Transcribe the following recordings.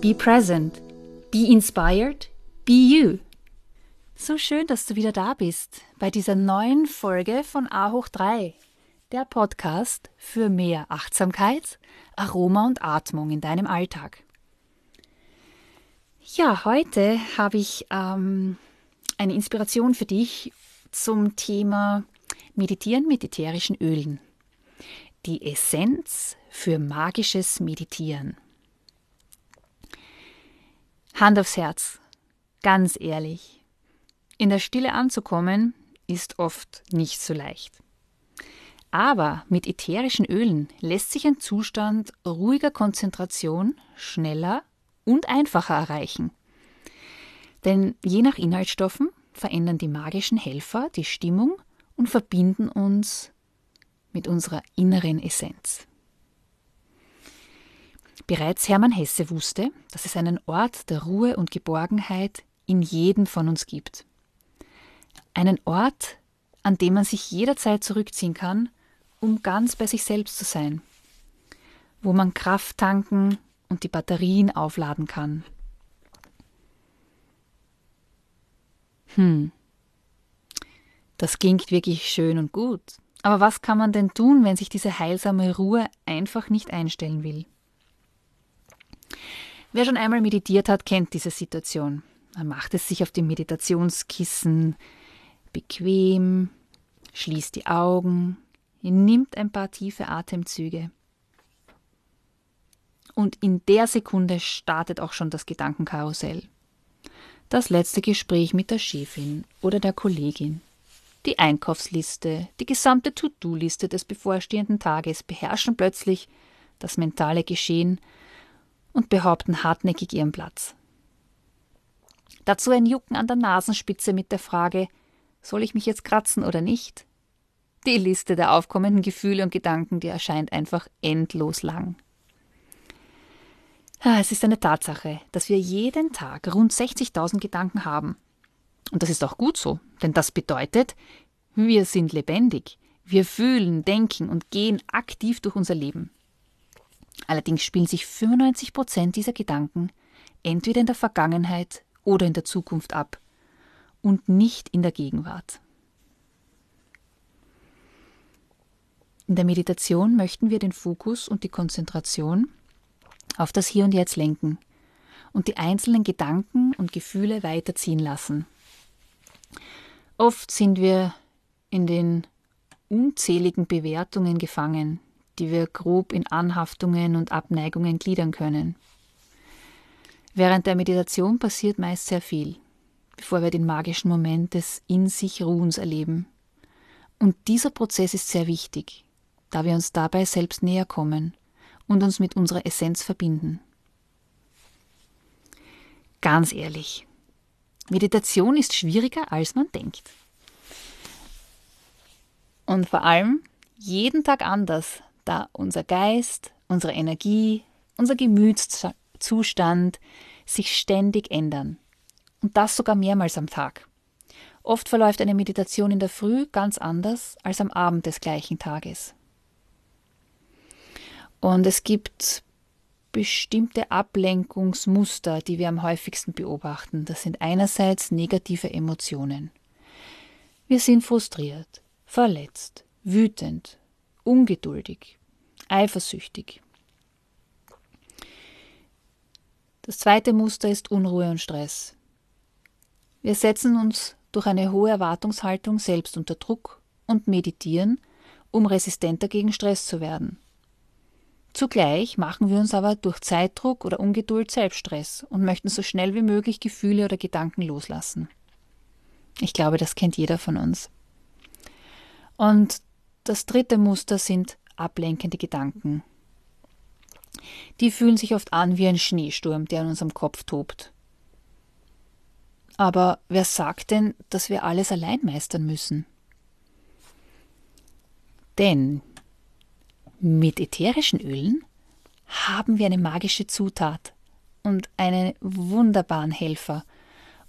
be present, be inspired, be you. So schön, dass du wieder da bist bei dieser neuen Folge von A hoch 3, der Podcast für mehr Achtsamkeit, Aroma und Atmung in deinem Alltag. Ja, heute habe ich ähm, eine Inspiration für dich zum Thema Meditieren mit ätherischen Ölen. Die Essenz für magisches Meditieren. Hand aufs Herz, ganz ehrlich. In der Stille anzukommen ist oft nicht so leicht. Aber mit ätherischen Ölen lässt sich ein Zustand ruhiger Konzentration schneller und einfacher erreichen. Denn je nach Inhaltsstoffen verändern die magischen Helfer die Stimmung und verbinden uns mit unserer inneren Essenz. Bereits Hermann Hesse wusste, dass es einen Ort der Ruhe und Geborgenheit in jedem von uns gibt. Einen Ort, an dem man sich jederzeit zurückziehen kann, um ganz bei sich selbst zu sein, wo man Kraft tanken und die Batterien aufladen kann. Hm, das klingt wirklich schön und gut. Aber was kann man denn tun, wenn sich diese heilsame Ruhe einfach nicht einstellen will? Wer schon einmal meditiert hat, kennt diese Situation. Man macht es sich auf dem Meditationskissen bequem, schließt die Augen, nimmt ein paar tiefe Atemzüge und in der Sekunde startet auch schon das Gedankenkarussell. Das letzte Gespräch mit der Chefin oder der Kollegin. Die Einkaufsliste, die gesamte To-Do-Liste des bevorstehenden Tages beherrschen plötzlich das mentale Geschehen und behaupten hartnäckig ihren Platz. Dazu ein Jucken an der Nasenspitze mit der Frage, soll ich mich jetzt kratzen oder nicht? Die Liste der aufkommenden Gefühle und Gedanken, die erscheint einfach endlos lang. Es ist eine Tatsache, dass wir jeden Tag rund 60.000 Gedanken haben. Und das ist auch gut so, denn das bedeutet, wir sind lebendig. Wir fühlen, denken und gehen aktiv durch unser Leben. Allerdings spielen sich 95 Prozent dieser Gedanken entweder in der Vergangenheit oder in der Zukunft ab und nicht in der Gegenwart. In der Meditation möchten wir den Fokus und die Konzentration auf das Hier und Jetzt lenken und die einzelnen Gedanken und Gefühle weiterziehen lassen. Oft sind wir in den unzähligen Bewertungen gefangen, die wir grob in Anhaftungen und Abneigungen gliedern können. Während der Meditation passiert meist sehr viel, bevor wir den magischen Moment des In sich Ruhens erleben. Und dieser Prozess ist sehr wichtig, da wir uns dabei selbst näher kommen und uns mit unserer Essenz verbinden. Ganz ehrlich, Meditation ist schwieriger, als man denkt. Und vor allem jeden Tag anders, da unser Geist, unsere Energie, unser Gemütszustand sich ständig ändern. Und das sogar mehrmals am Tag. Oft verläuft eine Meditation in der Früh ganz anders als am Abend des gleichen Tages. Und es gibt bestimmte Ablenkungsmuster, die wir am häufigsten beobachten. Das sind einerseits negative Emotionen. Wir sind frustriert, verletzt, wütend, ungeduldig, eifersüchtig. Das zweite Muster ist Unruhe und Stress. Wir setzen uns durch eine hohe Erwartungshaltung selbst unter Druck und meditieren, um resistenter gegen Stress zu werden. Zugleich machen wir uns aber durch Zeitdruck oder Ungeduld Selbststress und möchten so schnell wie möglich Gefühle oder Gedanken loslassen. Ich glaube, das kennt jeder von uns. Und das dritte Muster sind ablenkende Gedanken. Die fühlen sich oft an wie ein Schneesturm, der in unserem Kopf tobt. Aber wer sagt denn, dass wir alles allein meistern müssen? Denn mit ätherischen Ölen haben wir eine magische Zutat und einen wunderbaren Helfer,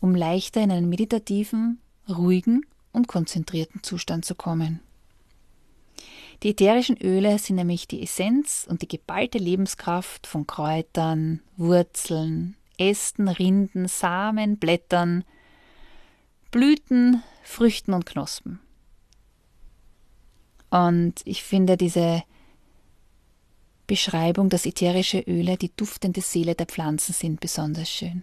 um leichter in einen meditativen, ruhigen und konzentrierten Zustand zu kommen. Die ätherischen Öle sind nämlich die Essenz und die geballte Lebenskraft von Kräutern, Wurzeln, Ästen, Rinden, Samen, Blättern, Blüten, Früchten und Knospen. Und ich finde diese Beschreibung, dass ätherische Öle die duftende Seele der Pflanzen sind, besonders schön.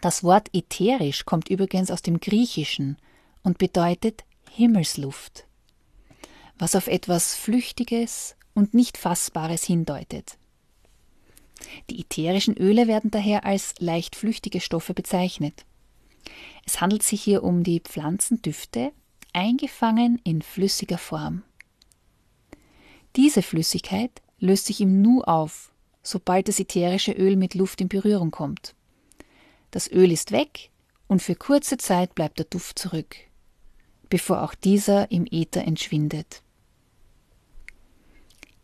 Das Wort ätherisch kommt übrigens aus dem Griechischen und bedeutet Himmelsluft, was auf etwas Flüchtiges und nicht Fassbares hindeutet. Die ätherischen Öle werden daher als leicht flüchtige Stoffe bezeichnet. Es handelt sich hier um die Pflanzendüfte, eingefangen in flüssiger Form. Diese Flüssigkeit löst sich im Nu auf, sobald das ätherische Öl mit Luft in Berührung kommt. Das Öl ist weg und für kurze Zeit bleibt der Duft zurück, bevor auch dieser im Äther entschwindet.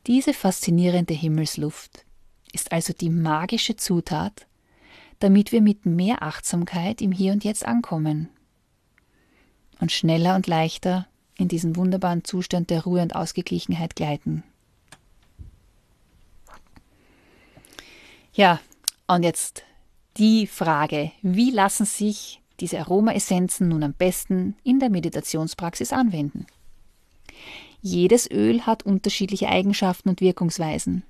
Diese faszinierende Himmelsluft ist also die magische Zutat, damit wir mit mehr Achtsamkeit im Hier und Jetzt ankommen und schneller und leichter in diesen wunderbaren Zustand der Ruhe und Ausgeglichenheit gleiten. Ja, und jetzt die Frage, wie lassen sich diese Aromaessenzen nun am besten in der Meditationspraxis anwenden? Jedes Öl hat unterschiedliche Eigenschaften und Wirkungsweisen.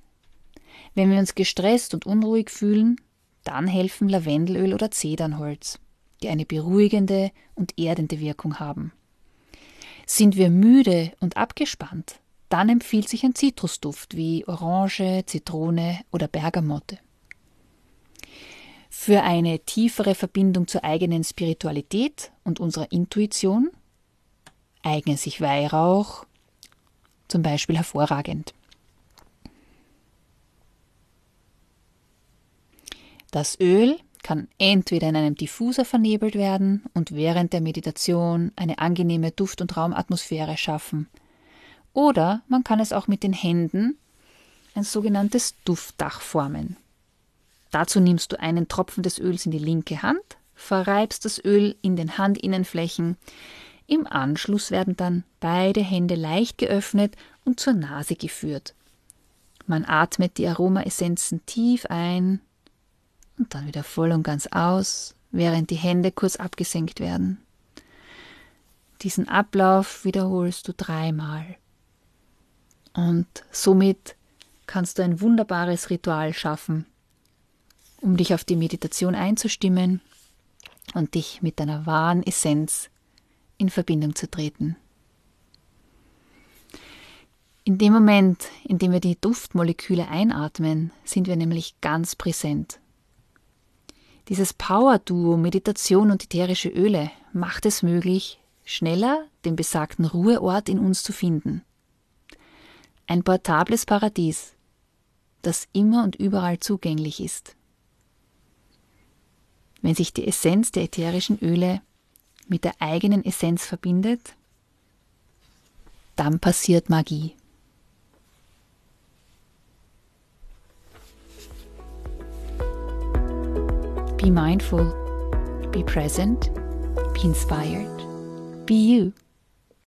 Wenn wir uns gestresst und unruhig fühlen, dann helfen Lavendelöl oder Zedernholz, die eine beruhigende und erdende Wirkung haben. Sind wir müde und abgespannt, dann empfiehlt sich ein Zitrusduft wie Orange, Zitrone oder Bergamotte. Für eine tiefere Verbindung zur eigenen Spiritualität und unserer Intuition eignen sich Weihrauch zum Beispiel hervorragend. Das Öl kann entweder in einem Diffuser vernebelt werden und während der Meditation eine angenehme Duft- und Raumatmosphäre schaffen. Oder man kann es auch mit den Händen, ein sogenanntes Duftdach, formen. Dazu nimmst du einen Tropfen des Öls in die linke Hand, verreibst das Öl in den Handinnenflächen. Im Anschluss werden dann beide Hände leicht geöffnet und zur Nase geführt. Man atmet die Aromaessenzen tief ein und dann wieder voll und ganz aus, während die Hände kurz abgesenkt werden. Diesen Ablauf wiederholst du dreimal. Und somit kannst du ein wunderbares Ritual schaffen, um dich auf die Meditation einzustimmen und dich mit deiner wahren Essenz in Verbindung zu treten. In dem Moment, in dem wir die Duftmoleküle einatmen, sind wir nämlich ganz präsent dieses Power-Duo Meditation und ätherische Öle macht es möglich, schneller den besagten Ruheort in uns zu finden. Ein portables Paradies, das immer und überall zugänglich ist. Wenn sich die Essenz der ätherischen Öle mit der eigenen Essenz verbindet, dann passiert Magie. Be mindful, be present, be inspired, be you.